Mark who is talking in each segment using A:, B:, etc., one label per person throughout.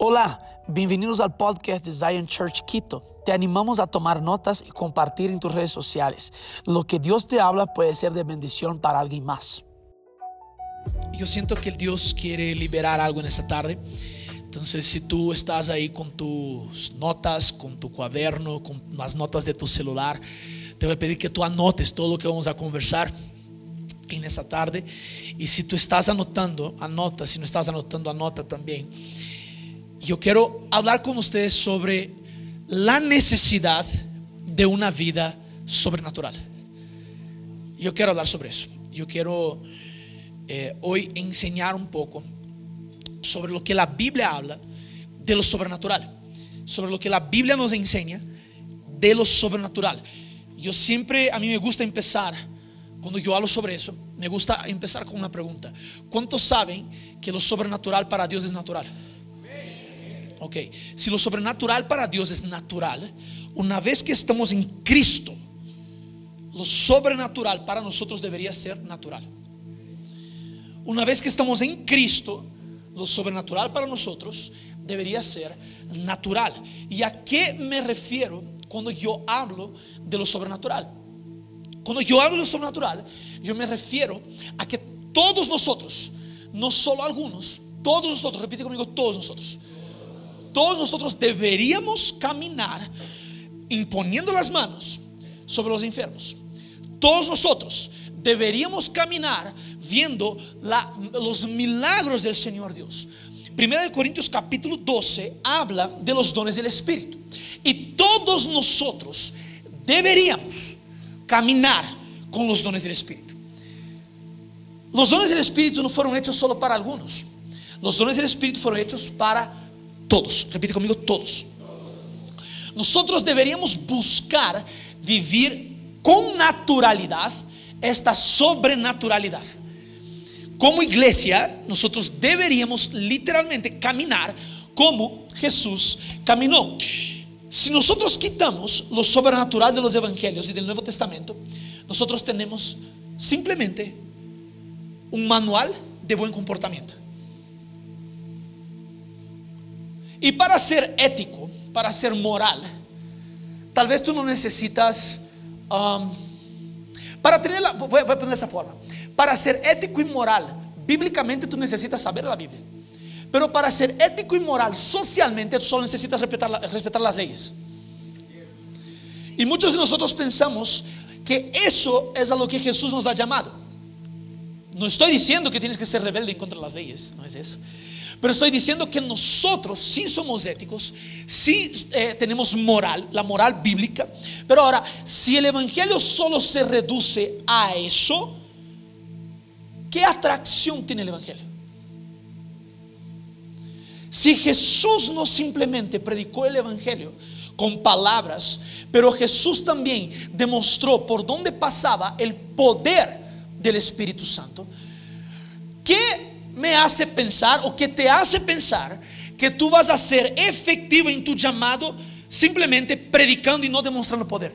A: Hola, bienvenidos al podcast de Zion Church Quito. Te animamos a tomar notas y compartir en tus redes sociales. Lo que Dios te habla puede ser de bendición para alguien más.
B: Yo siento que Dios quiere liberar algo en esta tarde. Entonces, si tú estás ahí con tus notas, con tu cuaderno, con las notas de tu celular, te voy a pedir que tú anotes todo lo que vamos a conversar en esta tarde. Y si tú estás anotando, anota. Si no estás anotando, anota también. Yo quiero hablar con ustedes sobre la necesidad de una vida sobrenatural. Yo quiero hablar sobre eso. Yo quiero eh, hoy enseñar un poco sobre lo que la Biblia habla de lo sobrenatural, sobre lo que la Biblia nos enseña de lo sobrenatural. Yo siempre, a mí me gusta empezar, cuando yo hablo sobre eso, me gusta empezar con una pregunta. ¿Cuántos saben que lo sobrenatural para Dios es natural? Ok, si lo sobrenatural para Dios es natural, una vez que estamos en Cristo, lo sobrenatural para nosotros debería ser natural. Una vez que estamos en Cristo, lo sobrenatural para nosotros debería ser natural. ¿Y a qué me refiero cuando yo hablo de lo sobrenatural? Cuando yo hablo de lo sobrenatural, yo me refiero a que todos nosotros, no solo algunos, todos nosotros, repite conmigo, todos nosotros, todos nosotros deberíamos caminar imponiendo las manos sobre los enfermos. Todos nosotros deberíamos caminar viendo los milagros del Señor Dios. Primera de Corintios capítulo 12 habla de los dones del Espíritu. Y todos nosotros deberíamos caminar con los dones del Espíritu. Los dones del Espíritu no fueron hechos solo para algunos. Los dones del Espíritu fueron hechos para todos. Repite conmigo, todos. Nosotros deberíamos buscar vivir con naturalidad esta sobrenaturalidad. Como iglesia, nosotros deberíamos literalmente caminar como Jesús caminó. Si nosotros quitamos lo sobrenatural de los evangelios y del Nuevo Testamento, nosotros tenemos simplemente un manual de buen comportamiento. Y para ser ético, para ser moral, tal vez tú no necesitas, um, para tener la, voy, a poner de esa forma, para ser ético y moral, bíblicamente tú necesitas saber la Biblia. Pero para ser ético y moral socialmente, tú solo necesitas respetar, respetar las leyes. Y muchos de nosotros pensamos que eso es a lo que Jesús nos ha llamado. No estoy diciendo que tienes que ser rebelde contra las leyes, no es eso. Pero estoy diciendo que nosotros sí somos éticos, sí eh, tenemos moral, la moral bíblica. Pero ahora, si el Evangelio solo se reduce a eso, ¿qué atracción tiene el Evangelio? Si Jesús no simplemente predicó el Evangelio con palabras, pero Jesús también demostró por dónde pasaba el poder del Espíritu Santo, ¿qué me hace pensar o qué te hace pensar que tú vas a ser efectivo en tu llamado simplemente predicando y no demostrando poder?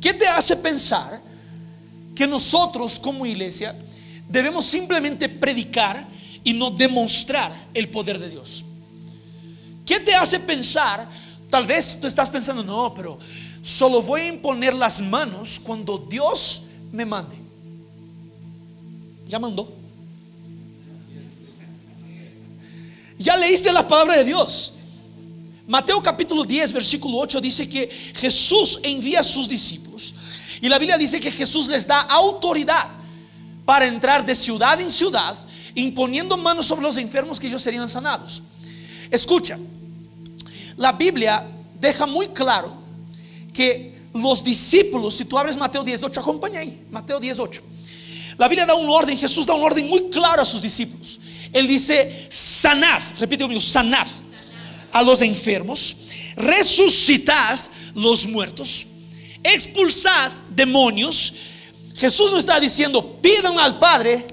B: ¿Qué te hace pensar que nosotros como iglesia debemos simplemente predicar y no demostrar el poder de Dios? ¿Qué te hace pensar? Tal vez tú estás pensando, no, pero solo voy a imponer las manos cuando Dios me mande. Ya mandó. Ya leíste la palabra de Dios. Mateo capítulo 10, versículo 8 dice que Jesús envía a sus discípulos. Y la Biblia dice que Jesús les da autoridad para entrar de ciudad en ciudad, imponiendo manos sobre los enfermos que ellos serían sanados. Escucha, la Biblia deja muy claro que los discípulos, si tú abres Mateo 18, acompaña ahí, Mateo 18. La Biblia da un orden, Jesús da un orden muy claro a sus discípulos. Él dice, sanad, repite conmigo, sanad a los enfermos, resucitad los muertos, expulsad demonios. Jesús no está diciendo, pidan al Padre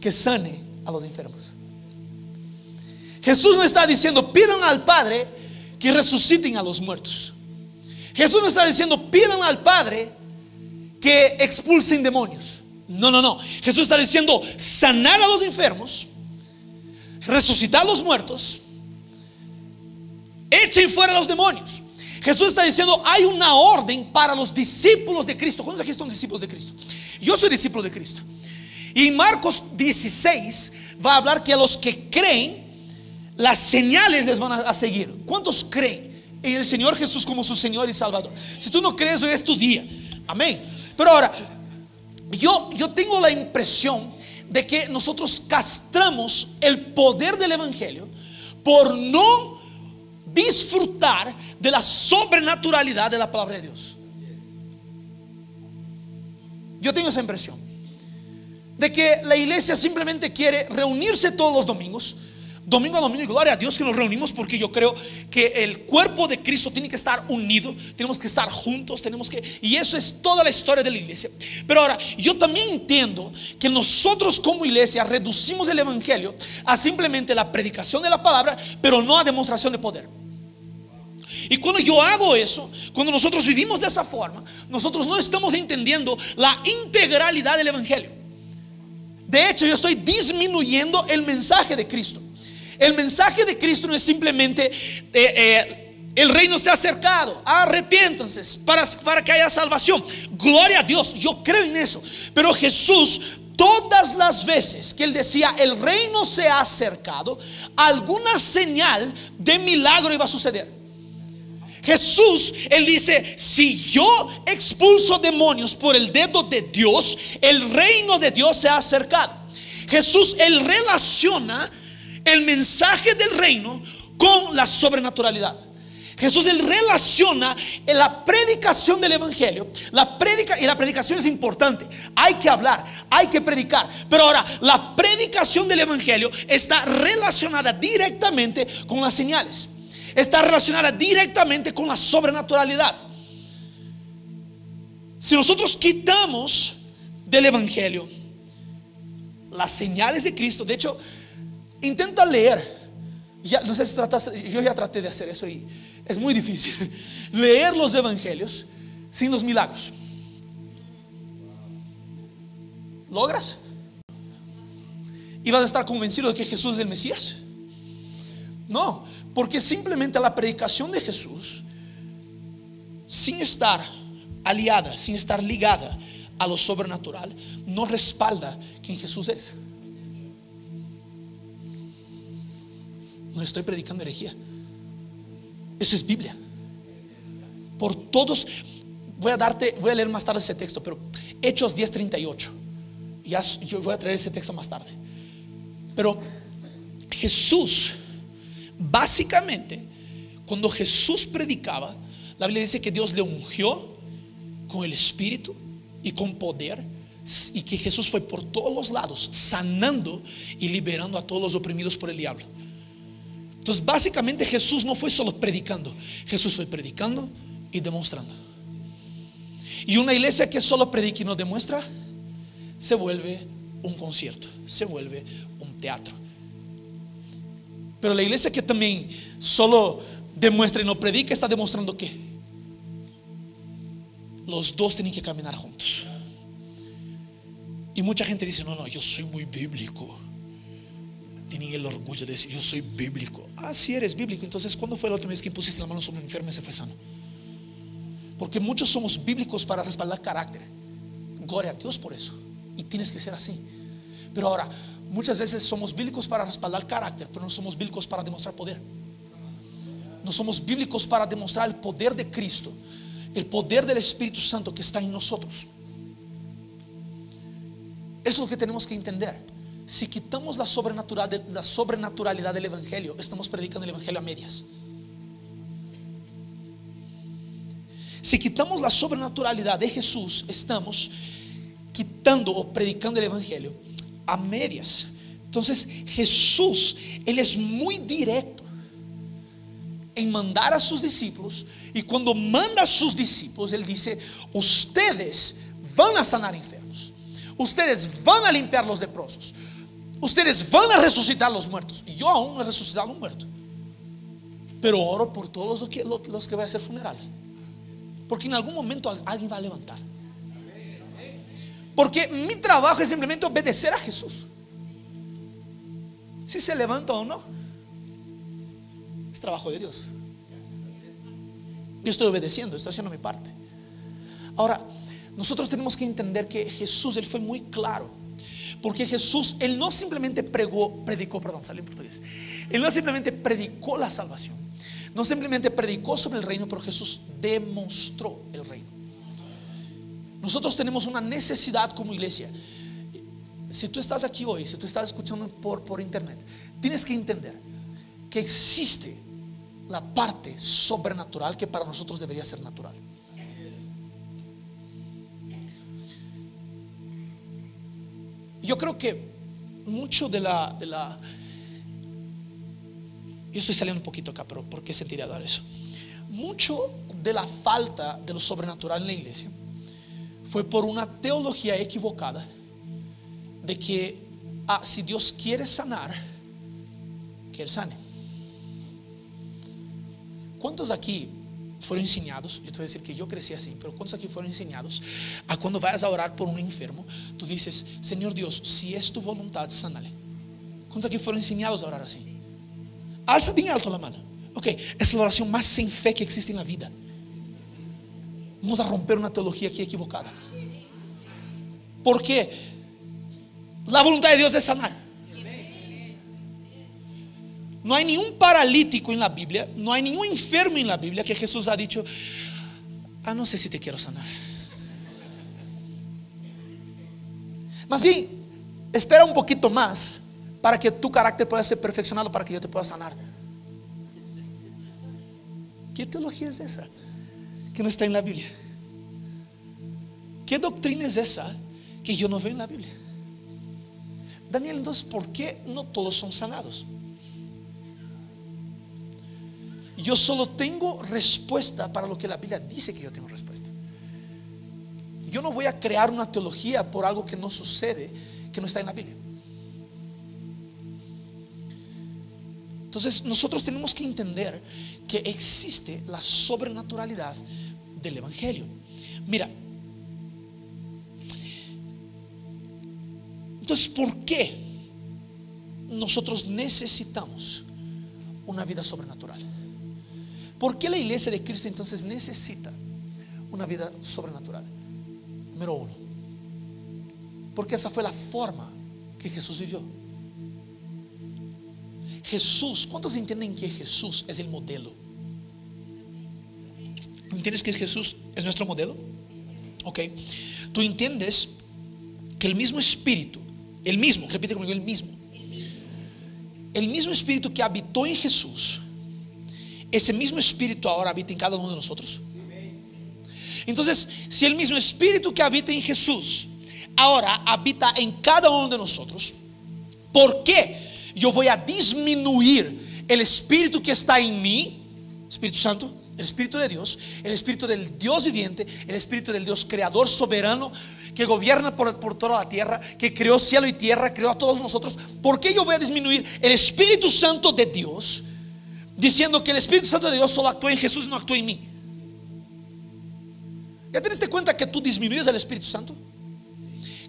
B: que sane a los enfermos. Jesús no está diciendo, pidan al Padre que resuciten a los muertos. Jesús no está diciendo, pidan al Padre que expulsen demonios. No, no, no. Jesús está diciendo sanar a los enfermos, resucitar a los muertos, echen fuera a los demonios. Jesús está diciendo hay una orden para los discípulos de Cristo. ¿Cuántos aquí son discípulos de Cristo? Yo soy discípulo de Cristo. Y Marcos 16 va a hablar que a los que creen, las señales les van a, seguir. ¿Cuántos creen en el Señor Jesús como su Señor y Salvador? Si tú no crees, hoy es tu día. Amén. Pero ahora, yo, yo tengo la impresión de que nosotros castramos el poder del Evangelio por no disfrutar de la sobrenaturalidad de la palabra de Dios. Yo tengo esa impresión de que la iglesia simplemente quiere reunirse todos los domingos, domingo a domingo, y gloria a Dios que nos reunimos porque yo creo que el cuerpo de Cristo tiene que estar unido, tenemos que estar juntos, tenemos que, y eso es toda la historia de la iglesia. Pero ahora, yo también entiendo que nosotros como iglesia reducimos el evangelio a simplemente la predicación de la palabra, pero no a demostración de poder. Y cuando yo hago eso, cuando nosotros vivimos de esa forma, nosotros no estamos entendiendo la integralidad del evangelio. De hecho, yo estoy disminuyendo el mensaje de Cristo. El mensaje de Cristo no es simplemente eh, eh, el reino se ha acercado, arrepiéntanse para, para que haya salvación. Gloria a Dios, yo creo en eso. Pero Jesús, todas las veces que él decía el reino se ha acercado, alguna señal de milagro iba a suceder. Jesús, Él dice, si yo expulso demonios por el dedo de Dios, el reino de Dios se ha acercado. Jesús, Él relaciona el mensaje del reino con la sobrenaturalidad. Jesús él relaciona en la predicación del evangelio. La predica y la predicación es importante. Hay que hablar, hay que predicar. Pero ahora la predicación del evangelio está relacionada directamente con las señales está relacionada directamente con la sobrenaturalidad. Si nosotros quitamos del Evangelio las señales de Cristo, de hecho, intenta leer. Ya, no sé si yo ya traté de hacer eso y es muy difícil. Leer los Evangelios sin los milagros. ¿Logras? ¿Y vas a estar convencido de que Jesús es el Mesías? No, porque simplemente la predicación de Jesús, sin estar aliada, sin estar ligada a lo sobrenatural, no respalda quien Jesús es. No estoy predicando herejía. Eso es Biblia. Por todos, voy a darte, voy a leer más tarde ese texto, pero Hechos 10:38. Ya yo voy a traer ese texto más tarde. Pero Jesús Básicamente, cuando Jesús predicaba, la Biblia dice que Dios le ungió con el Espíritu y con poder y que Jesús fue por todos los lados sanando y liberando a todos los oprimidos por el diablo. Entonces, básicamente Jesús no fue solo predicando, Jesús fue predicando y demostrando. Y una iglesia que solo predica y no demuestra, se vuelve un concierto, se vuelve un teatro. Pero la iglesia que también solo demuestra y no predica está demostrando que los dos tienen que caminar juntos. Y mucha gente dice, no, no, yo soy muy bíblico. Tienen el orgullo de decir, yo soy bíblico. Ah, si eres bíblico. Entonces, ¿cuándo fue la última vez que pusiste la mano sobre un enfermo y se fue sano? Porque muchos somos bíblicos para respaldar carácter. Gloria a Dios por eso. Y tienes que ser así. Pero ahora, Muchas veces somos bíblicos para respaldar carácter, pero no somos bíblicos para demostrar poder. No somos bíblicos para demostrar el poder de Cristo, el poder del Espíritu Santo que está en nosotros. Eso es lo que tenemos que entender. Si quitamos la sobrenaturalidad, la sobrenaturalidad del Evangelio, estamos predicando el Evangelio a medias. Si quitamos la sobrenaturalidad de Jesús, estamos quitando o predicando el Evangelio a medias. Entonces Jesús, Él es muy directo en mandar a sus discípulos. Y cuando manda a sus discípulos, Él dice, ustedes van a sanar enfermos. Ustedes van a limpiar los leprosos. Ustedes van a resucitar los muertos. Y yo aún no he resucitado un muerto. Pero oro por todos los que, los que voy a hacer funeral. Porque en algún momento alguien va a levantar. Porque mi trabajo es simplemente obedecer a Jesús. Si se levanta o no, es trabajo de Dios. Yo estoy obedeciendo, estoy haciendo mi parte. Ahora, nosotros tenemos que entender que Jesús, Él fue muy claro. Porque Jesús, Él no simplemente pregó, predicó, perdón, salió en portugués. Él no simplemente predicó la salvación. No simplemente predicó sobre el reino, pero Jesús demostró el reino. Nosotros tenemos una necesidad como iglesia. Si tú estás aquí hoy, si tú estás escuchando por, por internet, tienes que entender que existe la parte sobrenatural que para nosotros debería ser natural. Yo creo que mucho de la, de la... Yo estoy saliendo un poquito acá, pero ¿por qué sentiría dar eso? Mucho de la falta de lo sobrenatural en la iglesia fue por una teología equivocada de que ah, si Dios quiere sanar, que Él sane. ¿Cuántos aquí fueron enseñados? Yo te voy a decir que yo crecí así, pero ¿cuántos aquí fueron enseñados a cuando vayas a orar por un enfermo, tú dices, Señor Dios, si es tu voluntad, sánale? ¿Cuántos aquí fueron enseñados a orar así? Alza bien alto la mano. Ok, es la oración más sin fe que existe en la vida. Vamos a romper una teología aquí equivocada. Porque la voluntad de Dios es sanar. No hay ningún paralítico en la Biblia, no hay ningún enfermo en la Biblia que Jesús ha dicho, ah, no sé si te quiero sanar. Más bien, espera un poquito más para que tu carácter pueda ser perfeccionado, para que yo te pueda sanar. ¿Qué teología es esa que no está en la Biblia? ¿Qué doctrina es esa que yo no veo en la Biblia? Daniel, entonces, ¿por qué no todos son sanados? Yo solo tengo respuesta para lo que la Biblia dice que yo tengo respuesta. Yo no voy a crear una teología por algo que no sucede, que no está en la Biblia. Entonces nosotros tenemos que entender que existe la sobrenaturalidad del Evangelio. Mira, entonces ¿por qué nosotros necesitamos una vida sobrenatural? ¿Por qué la iglesia de Cristo entonces necesita una vida sobrenatural? Número uno, porque esa fue la forma que Jesús vivió. Jesús, ¿cuántos entienden que Jesús es el modelo? ¿Entiendes que Jesús es nuestro modelo? Ok. Tú entiendes que el mismo espíritu, el mismo, repite conmigo, el mismo, el mismo espíritu que habitó en Jesús, ese mismo espíritu ahora habita en cada uno de nosotros. Entonces, si el mismo espíritu que habita en Jesús ahora habita en cada uno de nosotros, ¿por qué yo voy a disminuir el espíritu que está en mí, Espíritu Santo? El Espíritu de Dios, el Espíritu del Dios viviente, el Espíritu del Dios creador soberano que gobierna por, toda la tierra, que creó cielo y tierra, creó a todos nosotros. ¿Por qué yo voy a disminuir el Espíritu Santo de Dios diciendo que el Espíritu Santo de Dios solo actúa en Jesús no actúa en mí. ¿Ya te cuenta que tú disminuyes al Espíritu Santo?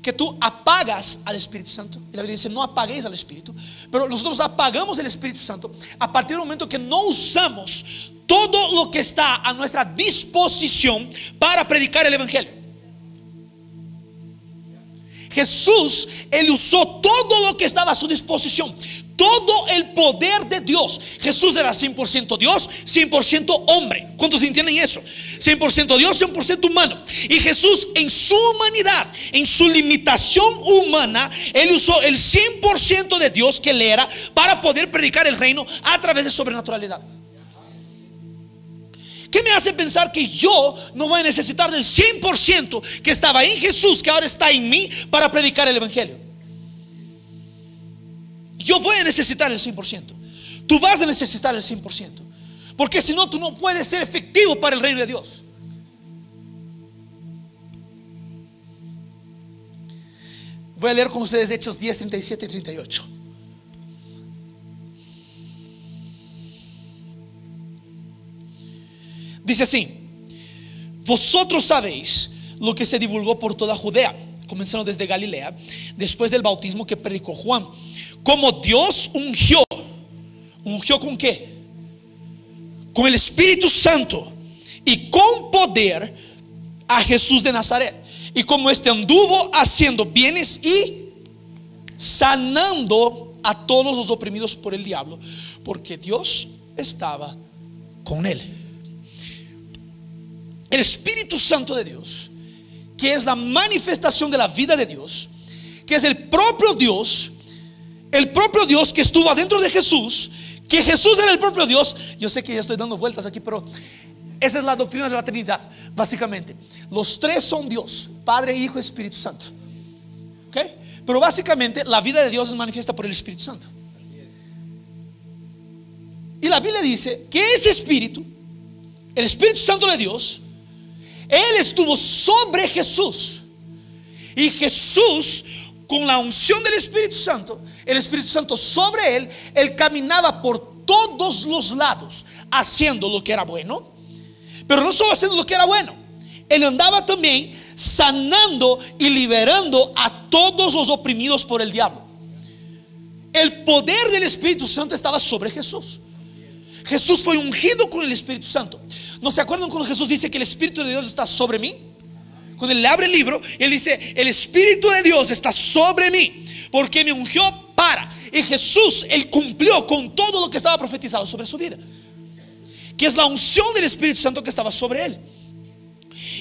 B: Que tú apagas al Espíritu Santo. Y la Biblia dice, no apaguéis al Espíritu. Pero nosotros apagamos el Espíritu Santo a partir del momento que no usamos todo lo que está a nuestra disposición para predicar el Evangelio. Jesús, Él usó todo lo que estaba a su disposición todo el poder de Dios. Jesús era 100% Dios, 100% hombre. ¿Cuántos entienden eso? 100% Dios, 100% humano. Y Jesús en su humanidad, en su limitación humana, Él usó el 100% de Dios que Él era para poder predicar el reino a través de sobrenaturalidad. ¿Qué me hace pensar que yo no voy a necesitar del 100% que estaba en Jesús, que ahora está en mí, para predicar el Evangelio? Yo voy a necesitar el 100%. Tú vas a necesitar el 100%. Porque si no, tú no puedes ser efectivo para el reino de Dios. Voy a leer con ustedes Hechos 10, 37 y 38. Dice así, vosotros sabéis lo que se divulgó por toda Judea comenzando desde Galilea, después del bautismo que predicó Juan. Como Dios ungió, ungió con qué? Con el Espíritu Santo y con poder a Jesús de Nazaret. Y como este anduvo haciendo bienes y sanando a todos los oprimidos por el diablo, porque Dios estaba con él. El Espíritu Santo de Dios, que es la manifestación de la vida de Dios, que es el propio Dios, el propio Dios que estuvo adentro de Jesús, que Jesús era el propio Dios. Yo sé que ya estoy dando vueltas aquí, pero esa es la doctrina de la Trinidad, básicamente. Los tres son Dios, Padre, Hijo Espíritu Santo. Pero básicamente la vida de Dios es manifiesta por el Espíritu Santo. Y la Biblia dice que ese Espíritu, el Espíritu Santo de Dios, Él estuvo sobre Jesús. Y Jesús, con la unción del Espíritu Santo, el Espíritu Santo sobre Él, Él caminaba por todos los lados, haciendo lo que era bueno, pero no solo haciendo lo que era bueno, Él andaba también sanando y liberando a todos los oprimidos por el diablo. El poder del Espíritu Santo estaba sobre Jesús. Jesús fue ungido con el Espíritu Santo. ¿No se acuerdan cuando Jesús dice que el Espíritu de Dios está sobre mí? Cuando él abre el libro, él dice, el Espíritu de Dios está sobre mí, porque me ungió para. Y Jesús, él cumplió con todo lo que estaba profetizado sobre su vida. Que es la unción del Espíritu Santo que estaba sobre él.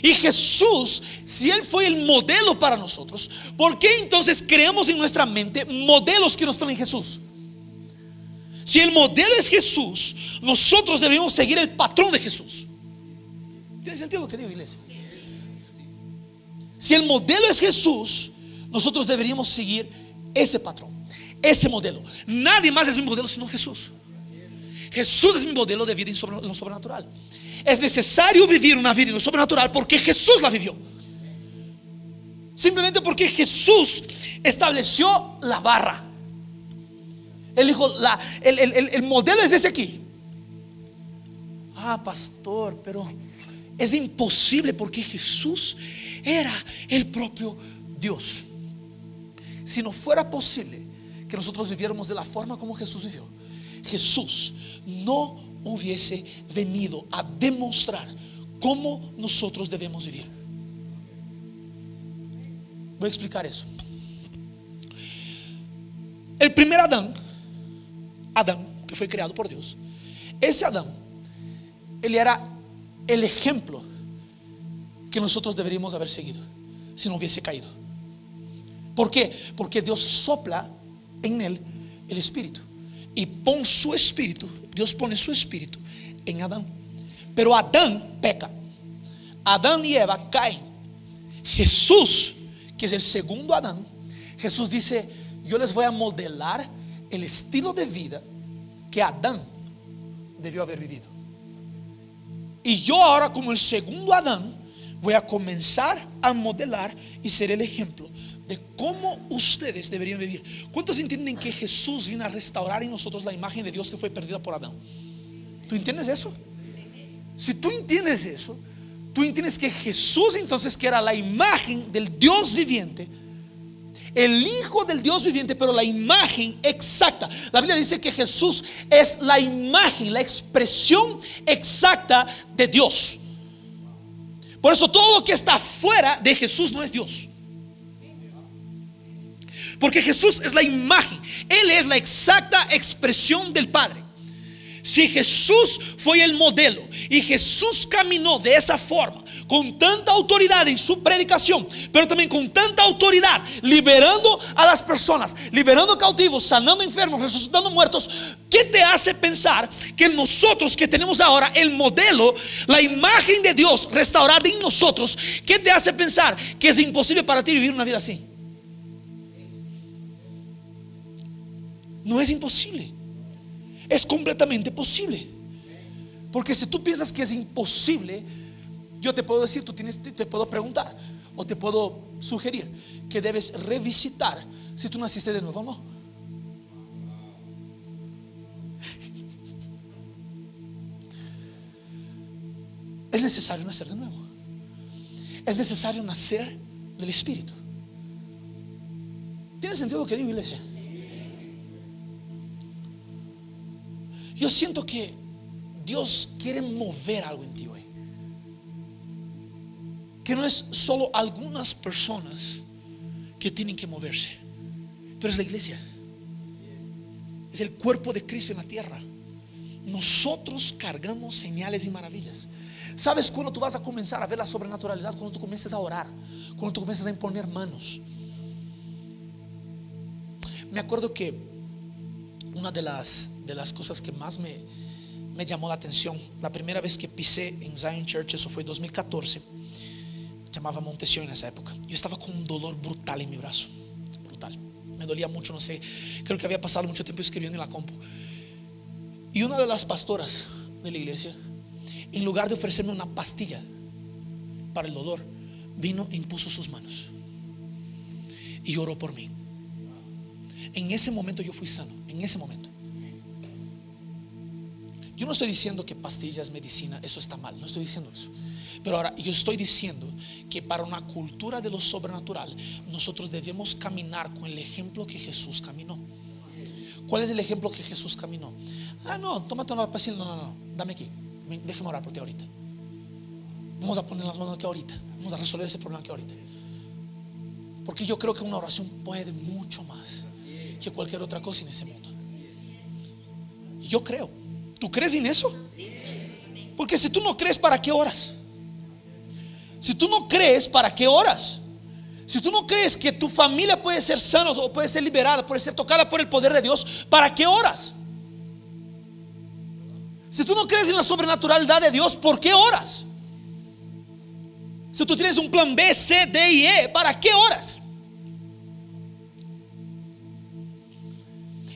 B: Y Jesús, si Él fue el modelo para nosotros, ¿por qué entonces creamos en nuestra mente modelos que no están en Jesús? Si el modelo es Jesús, nosotros deberíamos seguir el patrón de Jesús. ¿Tiene sentido lo que digo, iglesia? Si el modelo es Jesús, nosotros deberíamos seguir ese patrón, ese modelo. Nadie más es mi modelo sino Jesús. Jesús es mi modelo de vida en lo sobrenatural. Es necesario vivir una vida en lo sobrenatural porque Jesús la vivió. Simplemente porque Jesús estableció la barra. Él dijo, el, el modelo es ese aquí. Ah, pastor, pero es imposible porque Jesús era el propio Dios. Si no fuera posible que nosotros viviéramos de la forma como Jesús vivió, Jesús no hubiese venido a demostrar cómo nosotros debemos vivir. Voy a explicar eso. El primer Adán Adán, que fue creado por Dios, ese Adán, él era el ejemplo que nosotros deberíamos haber seguido si no hubiese caído. ¿Por qué? Porque Dios sopla en él el espíritu y pone su espíritu, Dios pone su espíritu en Adán. Pero Adán peca. Adán y Eva caen. Jesús, que es el segundo Adán, Jesús dice, yo les voy a modelar el estilo de vida que Adán debió haber vivido. Y yo ahora como el segundo Adán voy a comenzar a modelar y ser el ejemplo de cómo ustedes deberían vivir. ¿Cuántos entienden que Jesús vino a restaurar en nosotros la imagen de Dios que fue perdida por Adán? ¿Tú entiendes eso? Si tú entiendes eso, tú entiendes que Jesús entonces que era la imagen del Dios viviente, el Hijo del Dios viviente, pero la imagen exacta. La Biblia dice que Jesús es la imagen, la expresión exacta de Dios. Por eso todo lo que está fuera de Jesús no es Dios. Porque Jesús es la imagen, Él es la exacta expresión del Padre. Si Jesús fue el modelo y Jesús caminó de esa forma, con tanta autoridad en su predicación, pero también con tanta autoridad, liberando a las personas, liberando cautivos, sanando enfermos, resucitando muertos, ¿qué te hace pensar que nosotros que tenemos ahora el modelo, la imagen de Dios restaurada en nosotros, ¿qué te hace pensar que es imposible para ti vivir una vida así? No es imposible. Es completamente posible. Porque si tú piensas que es imposible, yo te puedo decir, tú tienes, te puedo preguntar o te puedo sugerir que debes revisitar si tú naciste de nuevo o no. Es necesario nacer de nuevo. Es necesario nacer del Espíritu. ¿Tiene sentido lo que digo, iglesia? Yo siento que Dios quiere mover algo en ti hoy. Que no es solo algunas personas que tienen que moverse, pero es la iglesia. Es el cuerpo de Cristo en la tierra. Nosotros cargamos señales y maravillas. ¿Sabes cuándo tú vas a comenzar a ver la sobrenaturalidad? Cuando tú comiences a orar, cuando tú comienzas a imponer manos. Me acuerdo que una de las, de las cosas que más me, me llamó la atención, la primera vez que pisé en Zion Church, eso fue en 2014, llamaba Montesión en esa época. Yo estaba con un dolor brutal en mi brazo, brutal. Me dolía mucho, no sé, creo que había pasado mucho tiempo escribiendo en la compu. Y una de las pastoras de la iglesia, en lugar de ofrecerme una pastilla para el dolor, vino e impuso sus manos y oró por mí. En ese momento yo fui sano, en ese momento. Yo no estoy diciendo que pastillas, medicina, eso está mal, no estoy diciendo eso. Pero ahora yo estoy diciendo que para una cultura de lo sobrenatural, nosotros debemos caminar con el ejemplo que Jesús caminó. ¿Cuál es el ejemplo que Jesús caminó? Ah, no, tómate una pastilla, no, no, no, dame aquí, déjame orar por ti ahorita. Vamos a poner las manos aquí ahorita, vamos a resolver ese problema aquí ahorita. Porque yo creo que una oración puede mucho más que cualquier otra cosa en ese mundo. Yo creo. ¿Tú crees en eso? Porque si tú no crees, ¿para qué oras? Si tú no crees, ¿para qué oras? Si tú no crees que tu familia puede ser sana o puede ser liberada, puede ser tocada por el poder de Dios, ¿para qué oras? Si tú no crees en la sobrenaturalidad de Dios, ¿por qué oras? Si tú tienes un plan B, C, D y E, ¿para qué oras?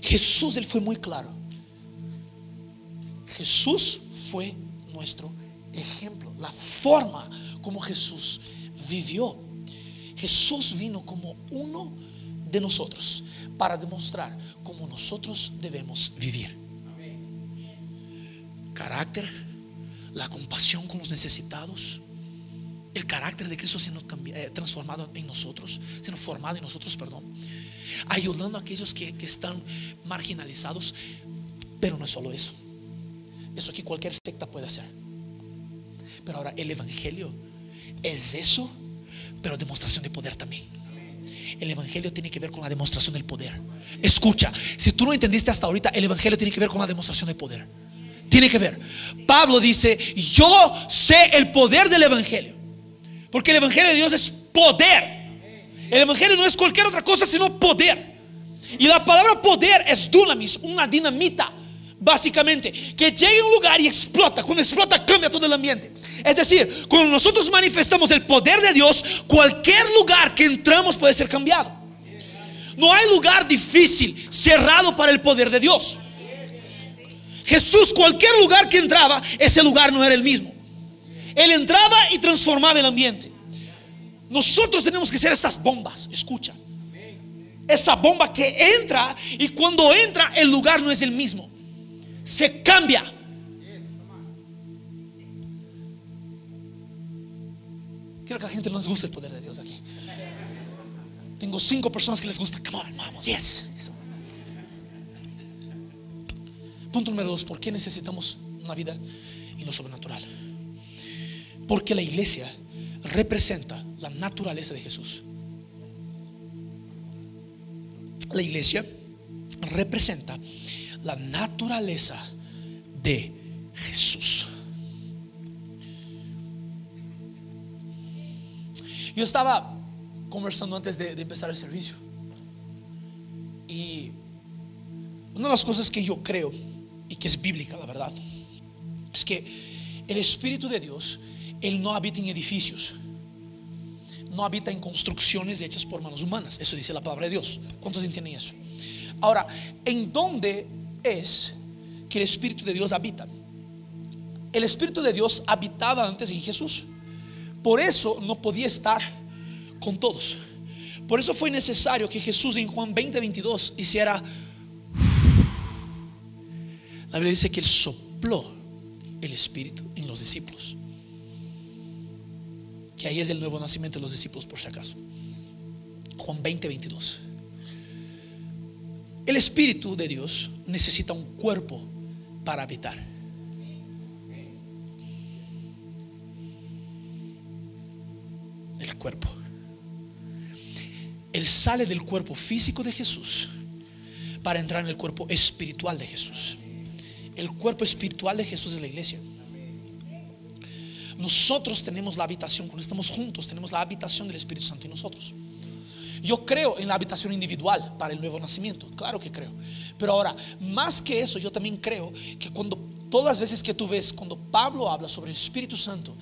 B: Jesús, Él fue muy claro. Jesús fue nuestro ejemplo, la forma como Jesús vivió. Jesús vino como uno de nosotros para demostrar cómo nosotros debemos vivir. Carácter, la compasión con los necesitados, el carácter de Cristo siendo eh, transformado en nosotros, siendo formado en nosotros, perdón, ayudando a aquellos que, que están marginalizados, pero no es solo eso, eso que cualquier secta puede hacer. Pero ahora el Evangelio es eso, pero demostración de poder también. El Evangelio tiene que ver con la demostración del poder. Escucha, si tú no entendiste hasta ahorita, el Evangelio tiene que ver con la demostración del poder. Tiene que ver. Pablo dice, yo sé el poder del Evangelio. Porque el Evangelio de Dios es poder. El Evangelio no es cualquier otra cosa sino poder. Y la palabra poder es dunamis, una dinamita. Básicamente, que llegue a un lugar y explota. Cuando explota, cambia todo el ambiente. Es decir, cuando nosotros manifestamos el poder de Dios, cualquier lugar que entramos puede ser cambiado. No hay lugar difícil, cerrado para el poder de Dios. Jesús, cualquier lugar que entraba, ese lugar no era el mismo. Él entraba y transformaba el ambiente. Nosotros tenemos que ser esas bombas, escucha. Esa bomba que entra y cuando entra el lugar no es el mismo se cambia. Quiero que la gente no les guste el poder de Dios aquí. Tengo cinco personas que les gusta. Come on, vamos, yes. Punto número dos: ¿por qué necesitamos una vida en lo sobrenatural? Porque la iglesia representa la naturaleza de Jesús. La iglesia representa la naturaleza de Jesús. Yo estaba conversando antes de, empezar el servicio y una de las cosas que yo creo y que es bíblica, la verdad, es que el Espíritu de Dios, Él no habita en edificios, no habita en construcciones hechas por manos humanas. Eso dice la palabra de Dios. ¿Cuántos entienden eso? Ahora, ¿en dónde es que el Espíritu de Dios habita. El Espíritu de Dios habitaba antes en Jesús. Por eso no podía estar con todos. Por eso fue necesario que Jesús en Juan 20, 22 hiciera... La Biblia dice que él sopló el Espíritu en los discípulos. Que ahí es el nuevo nacimiento de los discípulos por si acaso. Juan 20, 22. El Espíritu de Dios necesita un cuerpo para habitar. El cuerpo. Él sale del cuerpo físico de Jesús para entrar en el cuerpo espiritual de Jesús. El cuerpo espiritual de Jesús es la iglesia. Nosotros tenemos la habitación, cuando estamos juntos, tenemos la habitación del Espíritu Santo en nosotros. Yo creo en la habitación individual para el nuevo nacimiento, claro que creo. Pero ahora, más que eso, yo también creo que cuando todas las veces que tú ves, cuando Pablo habla sobre el Espíritu Santo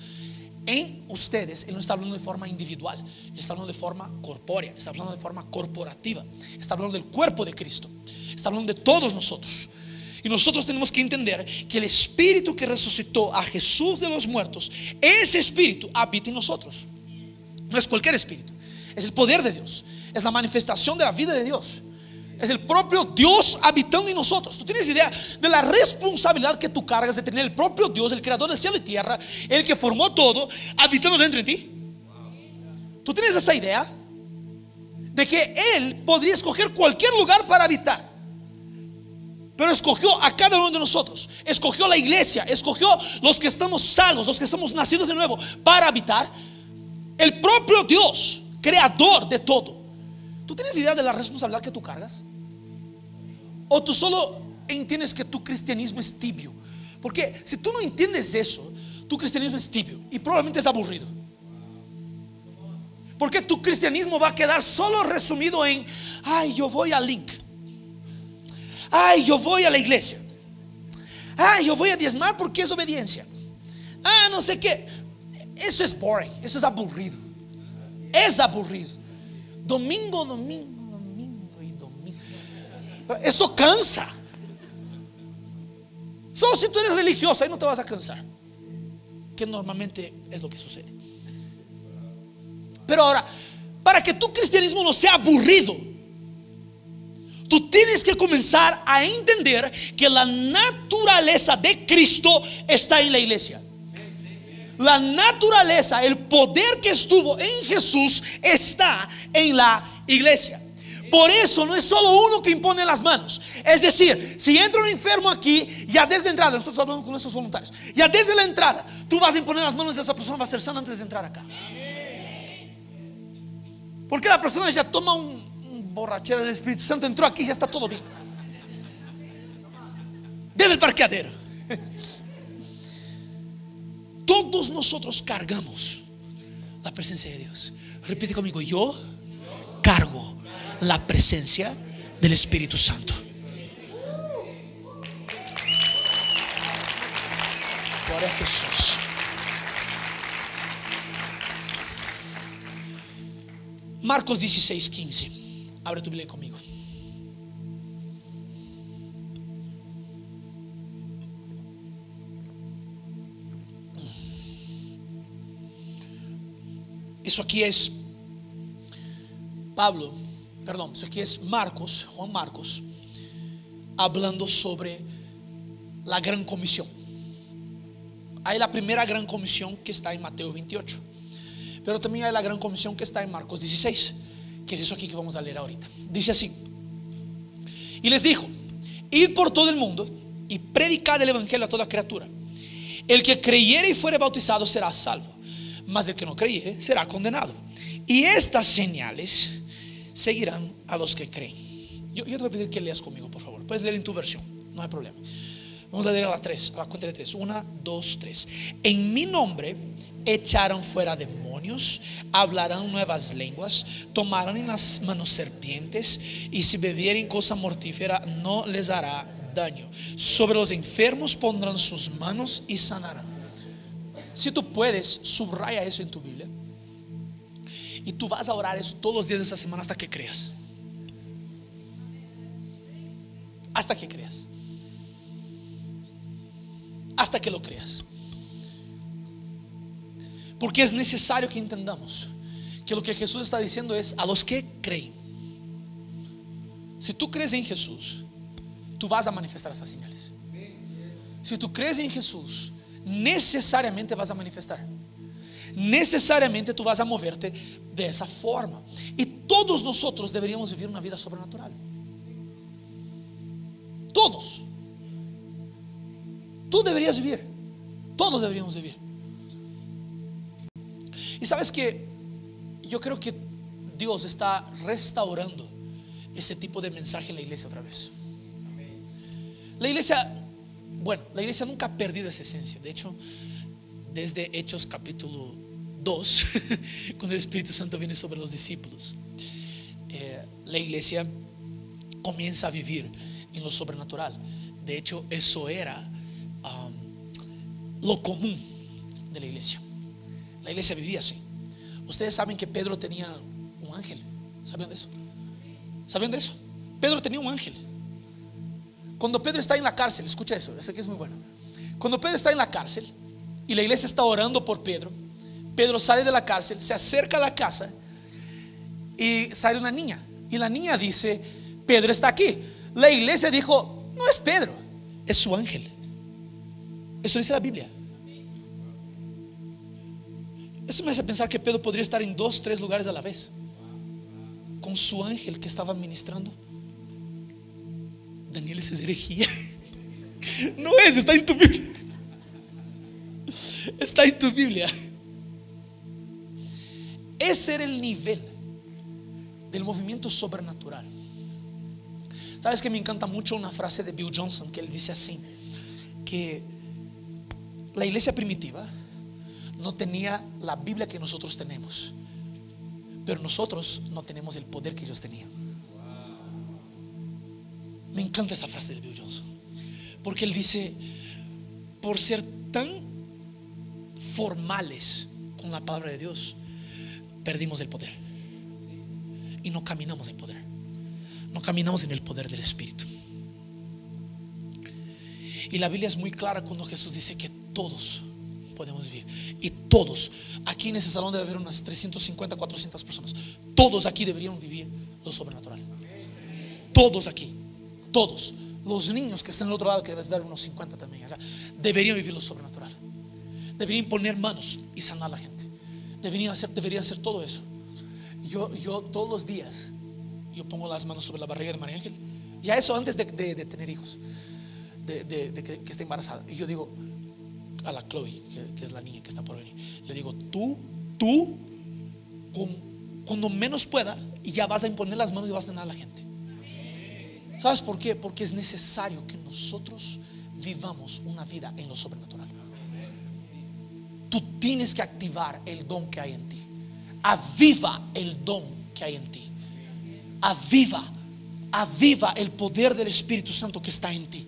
B: en ustedes, él no está hablando de forma individual, está hablando de forma corpórea, está hablando de forma corporativa, está hablando del cuerpo de Cristo, está hablando de todos nosotros. Y nosotros tenemos que entender que el Espíritu que resucitó a Jesús de los muertos, ese Espíritu habita en nosotros. No es cualquier Espíritu, es el poder de Dios, es la manifestación de la vida de Dios. Es el propio Dios habitando en nosotros. Tú tienes idea de la responsabilidad que tú cargas de tener el propio Dios, el creador de cielo y tierra, el que formó todo, habitando dentro de ti. Tú tienes esa idea de que Él podría escoger cualquier lugar para habitar. Pero escogió a cada uno de nosotros. Escogió la iglesia. Escogió los que estamos salvos, los que estamos nacidos de nuevo, para habitar. El propio Dios, creador de todo. ¿Tú tienes idea de la responsabilidad que tú cargas? O tú solo entiendes que tu cristianismo es tibio. Porque si tú no entiendes eso, tu cristianismo es tibio y probablemente es aburrido. Porque tu cristianismo va a quedar solo resumido en, ay, yo voy a Link. Ay, yo voy a la iglesia. Ay, yo voy a diezmar porque es obediencia. Ah, no sé qué. Eso es boring, eso es aburrido. Es aburrido. Domingo, domingo, domingo y domingo. Eso cansa. Solo si tú eres religioso, ahí no te vas a cansar. Que normalmente es lo que sucede. Pero ahora, para que tu cristianismo no sea aburrido, tú tienes que comenzar a entender que la naturaleza de Cristo está en la iglesia. La naturaleza, el poder que estuvo en Jesús está en la iglesia. Por eso no es solo uno que impone las manos. Es decir, si entra un enfermo aquí, ya desde la entrada, nosotros hablando con esos voluntarios, ya desde la entrada, tú vas a imponer las manos de esa persona, va a ser sana antes de entrar acá. Porque la persona ya toma un, un borrachera del Espíritu Santo, entró aquí, ya está todo bien. Desde el parqueadero. Todos nosotros cargamos la presencia de Dios. Repite conmigo, yo cargo la presencia del Espíritu Santo. Gloria a Jesús. Marcos 16, 15. Abre tu Biblia conmigo. Eso aquí es Pablo, perdón, eso aquí es Marcos, Juan Marcos, hablando sobre la gran comisión. Hay la primera gran comisión que está en Mateo 28, pero también hay la gran comisión que está en Marcos 16, que es eso aquí que vamos a leer ahorita. Dice así, y les dijo, id por todo el mundo y predicad el Evangelio a toda criatura. El que creyere y fuere bautizado será salvo, mas el que no creyere será condenado. Y estas señales seguirán a los que creen. Yo, te voy a pedir que leas conmigo, por favor. Puedes leer en tu versión, no hay problema. Vamos a leer a la 3, a la cuenta de 3. 1, 2, 3. En mi nombre echarán fuera demonios, hablarán nuevas lenguas, tomarán en las manos serpientes y si bebieren cosa mortífera no les hará daño. Sobre los enfermos pondrán sus manos y sanarán. Si tú puedes, subraya eso en tu Biblia. Y tú vas a orar eso todos los días de esta semana hasta que creas. Hasta que creas. Hasta que lo creas. Porque es necesario que entendamos que lo que Jesús está diciendo es a los que creen. Si tú crees en Jesús, tú vas a manifestar esas señales. Si tú crees en Jesús, necesariamente vas a manifestar. Necesariamente tú vas a moverte de esa forma. Y todos nosotros deberíamos vivir una vida sobrenatural. Todos. Tú deberías vivir. Todos deberíamos vivir. Y sabes que yo creo que Dios está restaurando ese tipo de mensaje en la iglesia otra vez. La iglesia, bueno, la iglesia nunca ha perdido esa esencia. De hecho, desde Hechos capítulo 2, cuando el Espíritu Santo viene sobre los discípulos, eh, la iglesia comienza a vivir en lo sobrenatural. De hecho, eso era um, lo común de la iglesia. La iglesia vivía así. Ustedes saben que Pedro tenía un ángel. ¿Sabían de eso? ¿Sabían de eso? Pedro tenía un ángel. Cuando Pedro está en la cárcel, escucha eso, ese que es muy bueno. Cuando Pedro está en la cárcel y la iglesia está orando por Pedro, Pedro sale de la cárcel, se acerca a la casa y sale una niña. Y la niña dice, Pedro está aquí. La iglesia dijo, no es Pedro, es su ángel. Eso dice la Biblia. Eso me hace pensar que Pedro podría estar en dos, tres lugares a la vez. Con su ángel que estaba ministrando. Daniel, es herejía. No es, está en tu Biblia. Está en tu Biblia. Ese era el nivel del movimiento sobrenatural. Sabes que me encanta mucho una frase de Bill Johnson que él dice así, que la iglesia primitiva no tenía la Biblia que nosotros tenemos, pero nosotros no tenemos el poder que ellos tenían. Me encanta esa frase de Bill Johnson, porque él dice, por ser tan formales con la palabra de Dios, perdimos el poder y no caminamos en poder, no caminamos en el poder del Espíritu. Y la Biblia es muy clara cuando Jesús dice que todos podemos vivir. Y todos, aquí en ese salón debe haber unas 350, 400 personas. Todos aquí deberían vivir lo sobrenatural. Todos aquí, todos. Los niños que están al otro lado, que debes ver unos 50 también, deberían vivir lo sobrenatural. Deberían poner manos y sanar a la gente. Deberían hacer, todo eso. Yo, yo todos los días, yo pongo las manos sobre la barriga de María Ángel. Ya eso antes de, tener hijos, de, que, que esté embarazada. Y yo digo, a la Chloe, que, es la niña que está por venir, le digo, tú, tú, cuando menos pueda, y ya vas a imponer las manos y vas a tener a la gente. ¿Sabes por qué? Porque es necesario que nosotros vivamos una vida en lo sobrenatural. Tú tienes que activar el don que hay en ti. Aviva el don que hay en ti. Aviva, aviva el poder del Espíritu Santo que está en ti.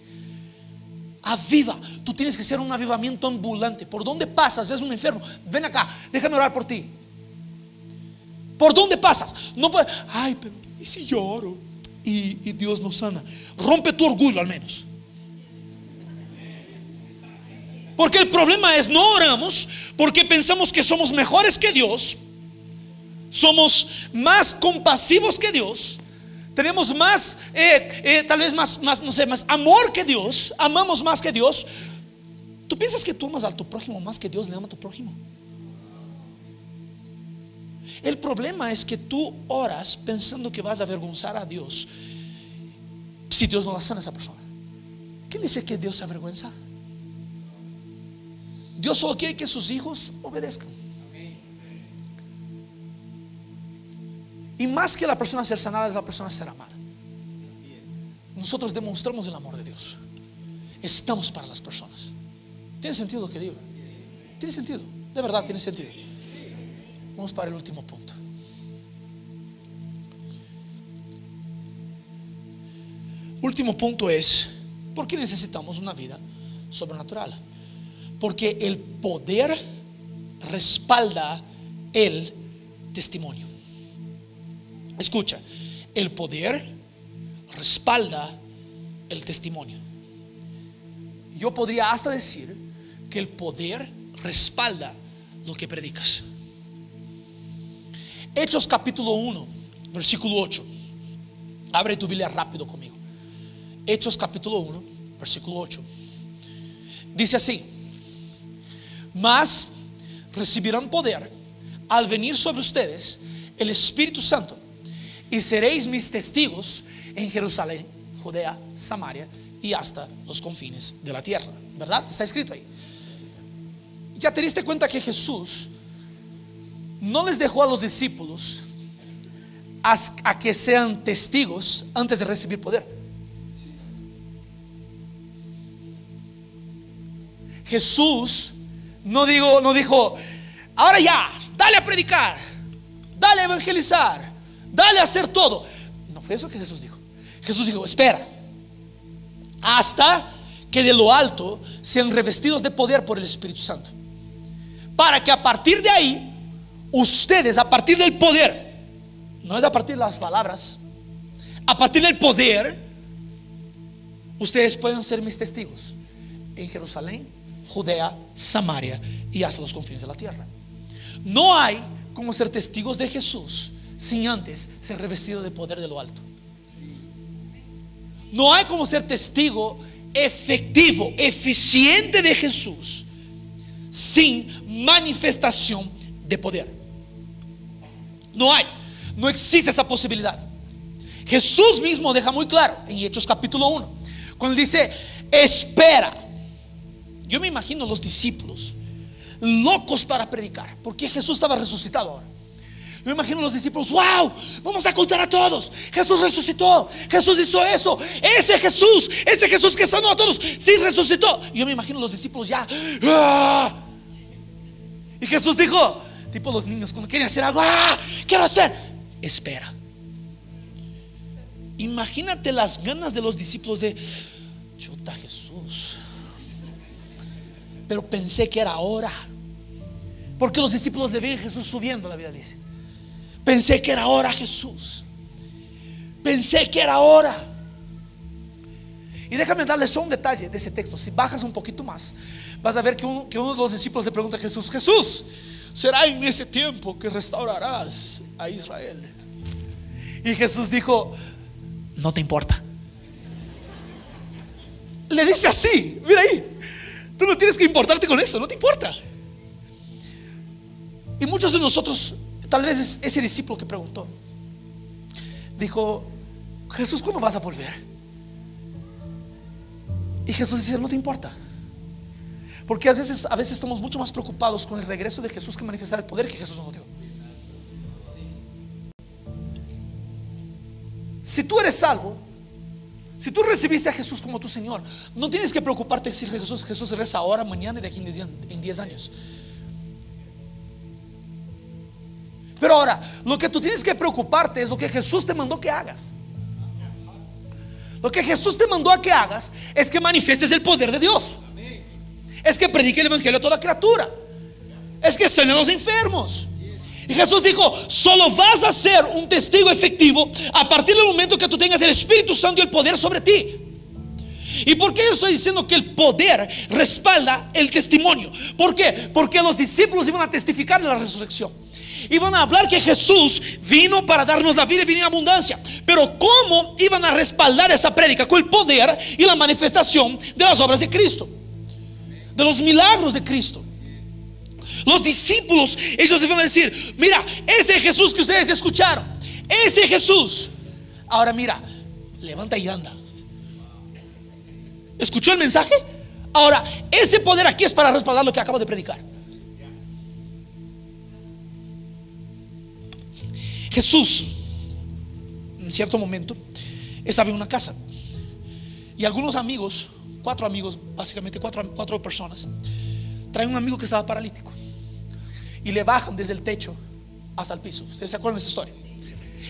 B: Aviva. Tú tienes que ser un avivamiento ambulante. ¿Por dónde pasas? Ves un enfermo. Ven acá, déjame orar por ti. ¿Por dónde pasas? No puedes. Ay, pero ¿y si lloro? Y, Dios nos sana. Rompe tu orgullo al menos. Porque el problema es no oramos porque pensamos que somos mejores que Dios, somos más compasivos que Dios, tenemos más, eh, eh, tal vez más, más, no sé, más amor que Dios, amamos más que Dios. ¿Tú piensas que tú amas a tu prójimo más que Dios le ama a tu prójimo? El problema es que tú oras pensando que vas a avergonzar a Dios si Dios no la sana a esa persona. ¿Quién dice que Dios se avergüenza? Dios solo quiere que sus hijos obedezcan. Y más que la persona ser sanada es la persona ser amada. Nosotros demostramos el amor de Dios. Estamos para las personas. ¿Tiene sentido lo que digo? ¿Tiene sentido? De verdad tiene sentido. Vamos para el último punto. Último punto es, ¿por qué necesitamos una vida sobrenatural? Porque el poder respalda el testimonio. Escucha, el poder respalda el testimonio. Yo podría hasta decir que el poder respalda lo que predicas. Hechos capítulo 1, versículo 8. Abre tu Biblia rápido conmigo. Hechos capítulo 1, versículo 8. Dice así, mas recibirán poder al venir sobre ustedes el Espíritu Santo y seréis mis testigos en Jerusalén, Judea, Samaria y hasta los confines de la tierra. ¿Verdad? Está escrito ahí. Ya te diste cuenta que Jesús no les dejó a los discípulos a, que sean testigos antes de recibir poder. Jesús no, digo, no dijo, ahora ya, dale a predicar, dale a evangelizar, dale a hacer todo. No fue eso que Jesús dijo. Jesús dijo, espera, hasta que de lo alto sean revestidos de poder por el Espíritu Santo. Para que a partir de ahí ustedes a partir del poder, no es a partir de las palabras, a partir del poder, ustedes pueden ser mis testigos en Jerusalén, Judea, Samaria y hasta los confines de la tierra. No hay como ser testigos de Jesús sin antes ser revestido de poder de lo alto. No hay como ser testigo efectivo, eficiente de Jesús sin manifestación de poder. No hay, no existe esa posibilidad. Jesús mismo deja muy claro en Hechos capítulo 1, cuando dice, espera. Yo me imagino los discípulos locos para predicar, porque Jesús estaba resucitado ahora. Yo me imagino los discípulos, wow, vamos a contar a todos. Jesús resucitó, Jesús hizo eso. Ese Jesús, ese Jesús que sanó a todos, sí resucitó. Yo me imagino los discípulos ya. ¡ah! Y Jesús dijo, Tipo los niños cuando quieren hacer algo, ¡ah! Quiero hacer. Espera. Imagínate las ganas de los discípulos de, chuta Jesús. Pero pensé que era hora. Porque los discípulos le ven a Jesús subiendo, la vida dice. Pensé que era hora Jesús. Pensé que era hora. Y déjame darles un detalle de ese texto. Si bajas un poquito más, vas a ver que uno, que uno de los discípulos le pregunta a Jesús, Jesús, será en ese tiempo que restaurarás a Israel. Y Jesús dijo, no te importa. Le dice así, mira ahí, tú no tienes que importarte con eso, no te importa. Y muchos de nosotros, tal vez ese discípulo que preguntó, dijo, Jesús, ¿cuándo vas a volver? Y Jesús dice, no te importa. Porque a veces, a veces estamos mucho más preocupados con el regreso de Jesús que manifestar el poder que Jesús nos dio. Si tú eres salvo, si tú recibiste a Jesús como tu Señor, no tienes que preocuparte si Jesús, Jesús regresa ahora, mañana y de aquí en 10 años. Pero ahora, lo que tú tienes que preocuparte es lo que Jesús te mandó que hagas. Lo que Jesús te mandó a que hagas es que manifiestes el poder de Dios es que predique el evangelio a toda criatura. Es que salen los enfermos. Y Jesús dijo, solo vas a ser un testigo efectivo a partir del momento que tú tengas el Espíritu Santo y el poder sobre ti. ¿Y por qué yo estoy diciendo que el poder respalda el testimonio? ¿Por qué? Porque los discípulos iban a testificar de la resurrección. Iban a hablar que Jesús vino para darnos la vida y vino en abundancia. Pero ¿cómo iban a respaldar esa prédica? Con el poder y la manifestación de las obras de Cristo de los milagros de Cristo. Los discípulos, ellos iban a decir, mira, ese Jesús que ustedes escucharon, ese Jesús. Ahora mira, levanta y anda. ¿Escuchó el mensaje? Ahora, ese poder aquí es para respaldar lo que acabo de predicar. Jesús, en cierto momento, estaba en una casa y algunos amigos cuatro amigos, básicamente cuatro, cuatro personas, traen un amigo que estaba paralítico y le bajan desde el techo hasta el piso. ¿Ustedes se acuerdan de esa historia?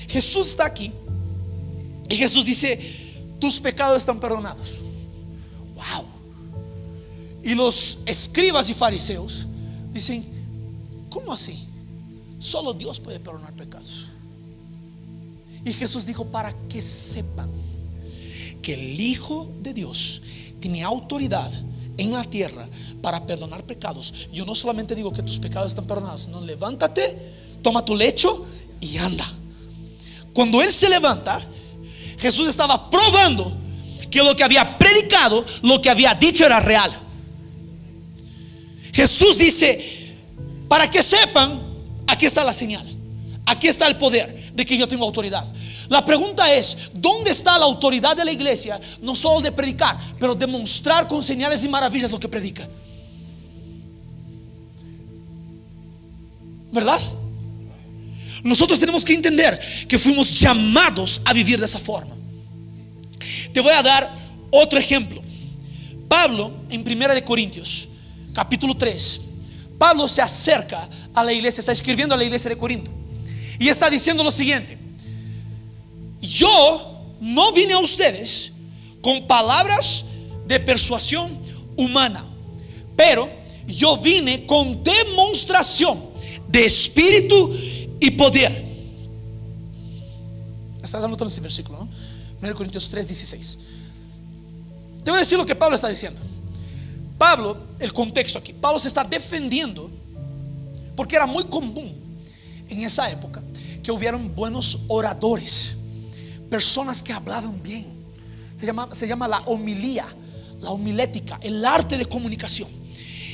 B: Jesús está aquí y Jesús dice, tus pecados están perdonados. Wow. Y los escribas y fariseos dicen, ¿cómo así? Solo Dios puede perdonar pecados. Y Jesús dijo, para que sepan que el Hijo de Dios tiene autoridad en la tierra para perdonar pecados. Yo no solamente digo que tus pecados están perdonados, no levántate, toma tu lecho y anda. Cuando él se levanta, Jesús estaba probando que lo que había predicado, lo que había dicho era real. Jesús dice, para que sepan, aquí está la señal, aquí está el poder, de que yo tengo autoridad. La pregunta es, ¿dónde está la autoridad de la iglesia? No solo de predicar, pero demostrar con señales y maravillas lo que predica. ¿Verdad? Nosotros tenemos que entender que fuimos llamados a vivir de esa forma. Te voy a dar otro ejemplo. Pablo en Primera de Corintios, capítulo 3. Pablo se acerca a la iglesia, está escribiendo a la iglesia de Corinto y está diciendo lo siguiente: Yo no vine a ustedes con palabras de persuasión humana, pero yo vine con demostración de espíritu y poder. Estás anotando ese versículo, ¿no? 1 Corintios 3, 16. Te voy a decir lo que Pablo está diciendo. Pablo, el contexto aquí, Pablo se está defendiendo porque era muy común en esa época que hubieran buenos oradores, personas que hablaban bien. Se llama, se llama la homilía, la homilética, el arte de comunicación.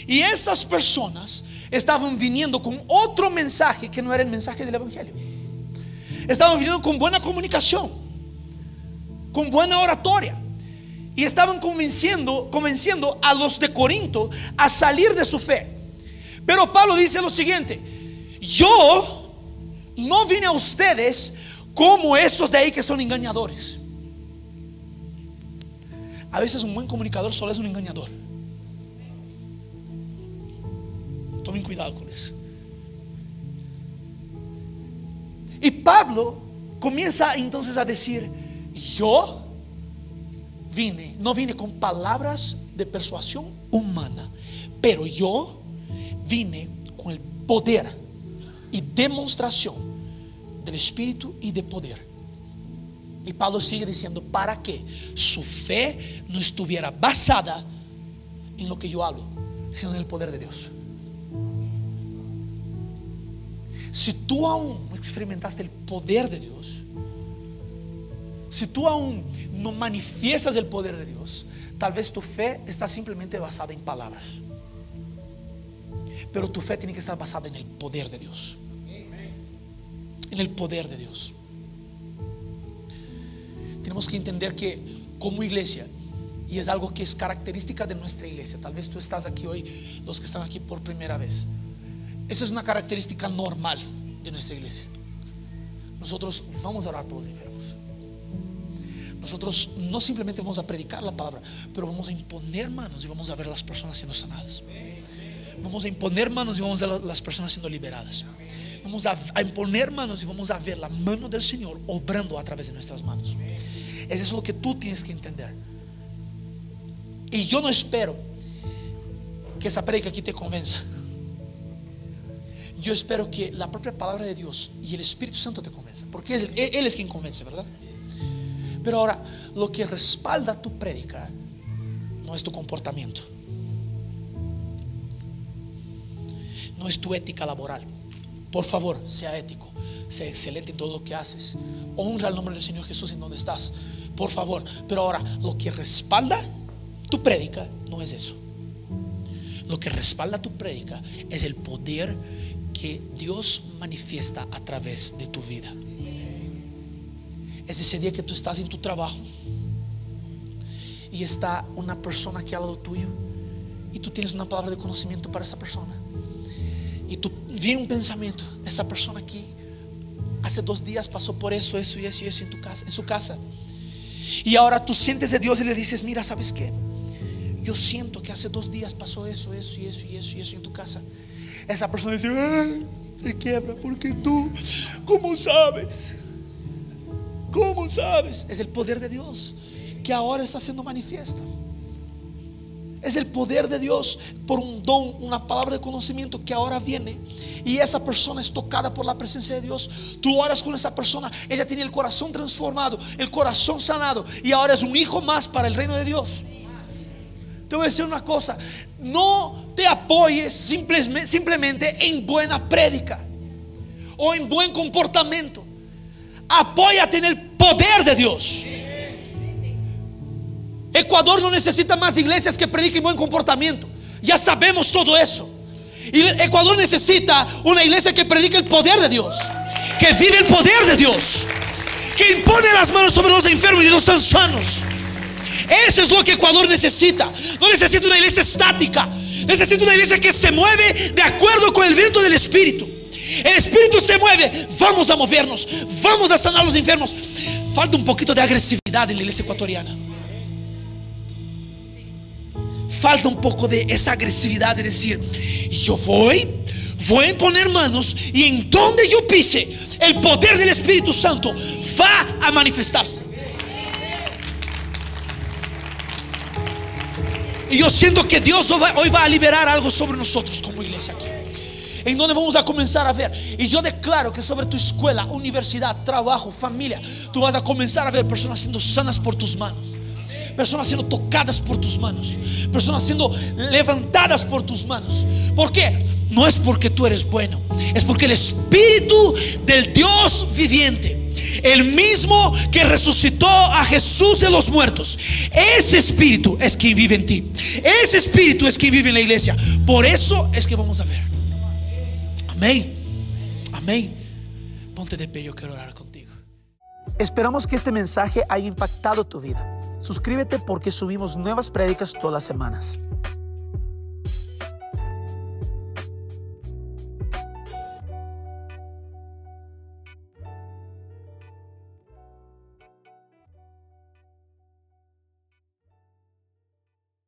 B: Y estas personas estaban viniendo con otro mensaje que no era el mensaje del Evangelio. Estaban viniendo con buena comunicación, con buena oratoria. Y estaban convenciendo, convenciendo a los de Corinto a salir de su fe. Pero Pablo dice lo siguiente, yo no vine a ustedes como esos de ahí que son engañadores. A veces un buen comunicador solo es un engañador. Tomen cuidado con eso. Y Pablo comienza entonces a decir, yo vine, no vine con palabras de persuasión humana, pero yo vine con el poder y demostración del Espíritu y de poder. Y Pablo sigue diciendo, para que su fe no estuviera basada en lo que yo hablo, sino en el poder de Dios. Si tú aún experimentaste el poder de Dios, si tú aún no manifiestas el poder de Dios, tal vez tu fe está simplemente basada en palabras. Pero tu fe tiene que estar basada en el poder de Dios. En el poder de Dios. Tenemos que entender que como iglesia, y es algo que es característica de nuestra iglesia, tal vez tú estás aquí hoy, los que están aquí por primera vez, esa es una característica normal de nuestra iglesia. Nosotros vamos a orar por los enfermos. Nosotros no simplemente vamos a predicar la palabra, pero vamos a imponer manos y vamos a ver a las personas siendo sanadas. Vamos a imponer manos y vamos a ver a las personas siendo liberadas. Vamos a, imponer manos y vamos a ver la mano del Señor obrando a través de nuestras manos. Eso es lo que tú tienes que entender. Y yo no espero que esa predica aquí te convenza. Yo espero que la propia palabra de Dios y el Espíritu Santo te convenza, porque Él, él es quien convence, ¿verdad? Pero ahora, lo que respalda tu prédica no es tu comportamiento, no es tu ética laboral. Por favor, sea ético, sea excelente en todo lo que haces. Honra el nombre del Señor Jesús en donde estás. Por favor. Pero ahora, lo que respalda tu prédica no es eso. Lo que respalda tu prédica es el poder que Dios manifiesta a través de tu vida. Es ese día que tú estás en tu trabajo y está una persona aquí al lado tuyo y tú tienes una palabra de conocimiento para esa persona. Y tú viene un pensamiento, esa persona aquí hace dos días pasó por eso, eso y eso y eso en tu casa, en su casa. Y ahora tú sientes de Dios y le dices, mira, ¿sabes qué? Yo siento que hace dos días pasó eso, eso y eso y eso y eso en tu casa. Esa persona dice, se quiebra porque tú, ¿cómo sabes? ¿Cómo sabes? Es el poder de Dios que ahora está siendo manifiesto. Es el poder de Dios por un don, una palabra de conocimiento que ahora viene. Y esa persona es tocada por la presencia de Dios. Tú oras con esa persona. Ella tiene el corazón transformado, el corazón sanado. Y ahora es un hijo más para el reino de Dios. Te voy a decir una cosa. No te apoyes simplemente en buena prédica o en buen comportamiento. Apóyate en el poder de Dios. Ecuador no necesita más iglesias que prediquen buen comportamiento. Ya sabemos todo eso. Y Ecuador necesita una iglesia que predique el poder de Dios. que vive el poder de Dios, que impone las manos sobre los enfermos y los sanos. Eso es lo que Ecuador necesita. No necesita una iglesia estática. Necesita una iglesia que se mueve de acuerdo con el viento del Espíritu. El Espíritu se mueve. Vamos a movernos. Vamos a sanar a los enfermos. Falta un poquito de agresividad en la iglesia ecuatoriana. Falta un poco de esa agresividad de decir, yo voy, voy a poner manos y en donde yo pise, el poder del Espíritu Santo va a manifestarse. Y yo siento que Dios hoy va a liberar algo sobre nosotros como iglesia aquí. En donde vamos a comenzar a ver. Y yo declaro que sobre tu escuela, universidad, trabajo, familia, tú vas a comenzar a ver personas siendo sanas por tus manos. Personas siendo tocadas por tus manos. Personas siendo levantadas por tus manos. ¿Por qué? No es porque tú eres bueno. Es porque el Espíritu del Dios viviente el mismo que resucitó a Jesús de los muertos. Ese espíritu es quien vive en ti. Ese espíritu es quien vive en la iglesia. Por eso es que vamos a ver. Amén. Amén. Ponte de pie, yo quiero orar contigo.
A: Esperamos que este mensaje haya impactado tu vida. Suscríbete porque subimos nuevas prédicas todas las semanas.